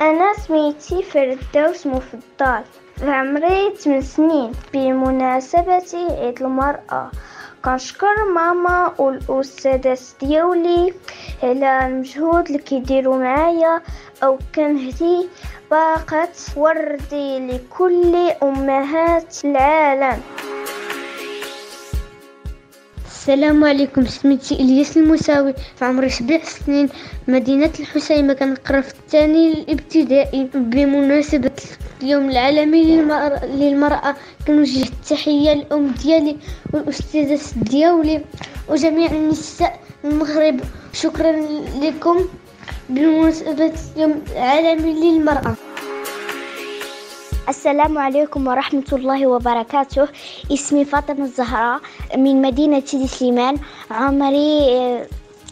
أنا سميتي فردوس مفضل عمري 8 سنين بمناسبة عيد المرأة. كنشكر ماما والأستاذات ديالي على المجهود اللي كيديروا معايا أو كنهدي باقة وردي لكل أمهات العالم. السلام عليكم. سميتي إلياس المساوي في عمري سبع سنين مدينة الحسيمة. كنقرا في الثاني الابتدائي بمناسبة اليوم العالمي للمرأة, كنوجه التحية للأم ديالي والأستاذة ديالي وجميع النساء المغرب. شكرا لكم بمناسبة اليوم العالمي للمرأة. السلام عليكم ورحمة الله وبركاته. اسمي فاطمة الزهراء من مدينة سيدي سليمان. عمري آه،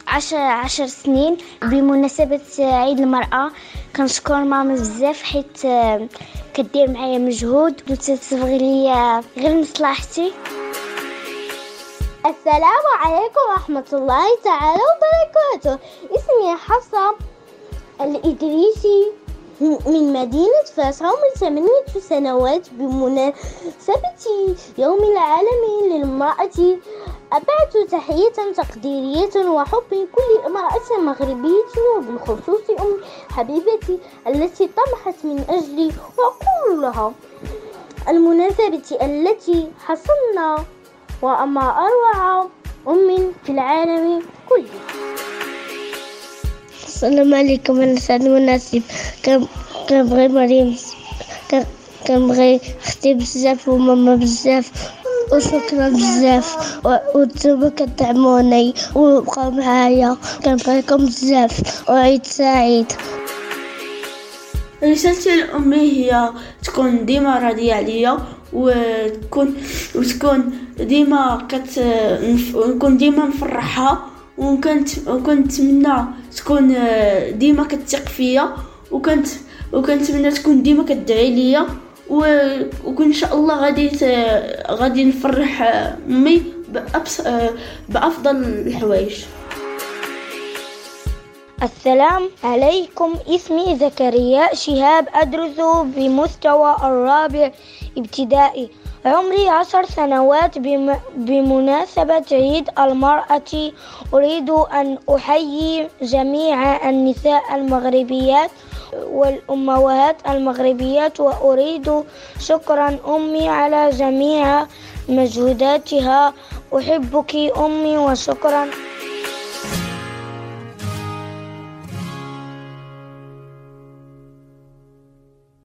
عشر, عشر سنين. بمناسبة عيد المرأة كنشكر ماما بزاف حيت آه، كدير معايا مجهود. وتتبغي لي غير مصلحتي. السلام عليكم ورحمة الله تعالى وبركاته. اسمي حفصة الإدريسي. من مدينة فاس عمري ثمانية سنوات بمناسبة يوم العالمي للمرأة أبعت تحية تقديرية وحب كل امرأة مغربية وبالخصوص أم حبيبتي التي طمحت من أجلي وأقول لها المناسبة التي حصلنا وأما أروع أم في العالم كله. السلام عليكم أنا سعد مناسب. كنبغي مريم كنبغي أختي بزاف وماما بزاف وشكرا بزاف. وأنتم كتدعموني وبقاو معايا. كنبغيكم بزاف. وعيد سعيد. رسالتي لأمي هي تكون ديما راضية عليا وتكون وتكون ديما كت نكون ديما نفرحها وكنت وكنتمنى تكون آه، ديما كتثق فيا وكنت وكنتمنى تكون ديما كدعي ليا وكن ان شاء الله غادي غادي نفرح آه، امي آه، بأفضل الحوايج. السلام عليكم. اسمي زكريا شهاب أدرس بمستوى الرابع ابتدائي. عمري عشر سنوات. بمناسبة عيد المرأة أريد أن أحيي جميع النساء المغربيات والأمهات المغربيات وأريد شكرا أمي على جميع مجهوداتها. أحبك أمي وشكرا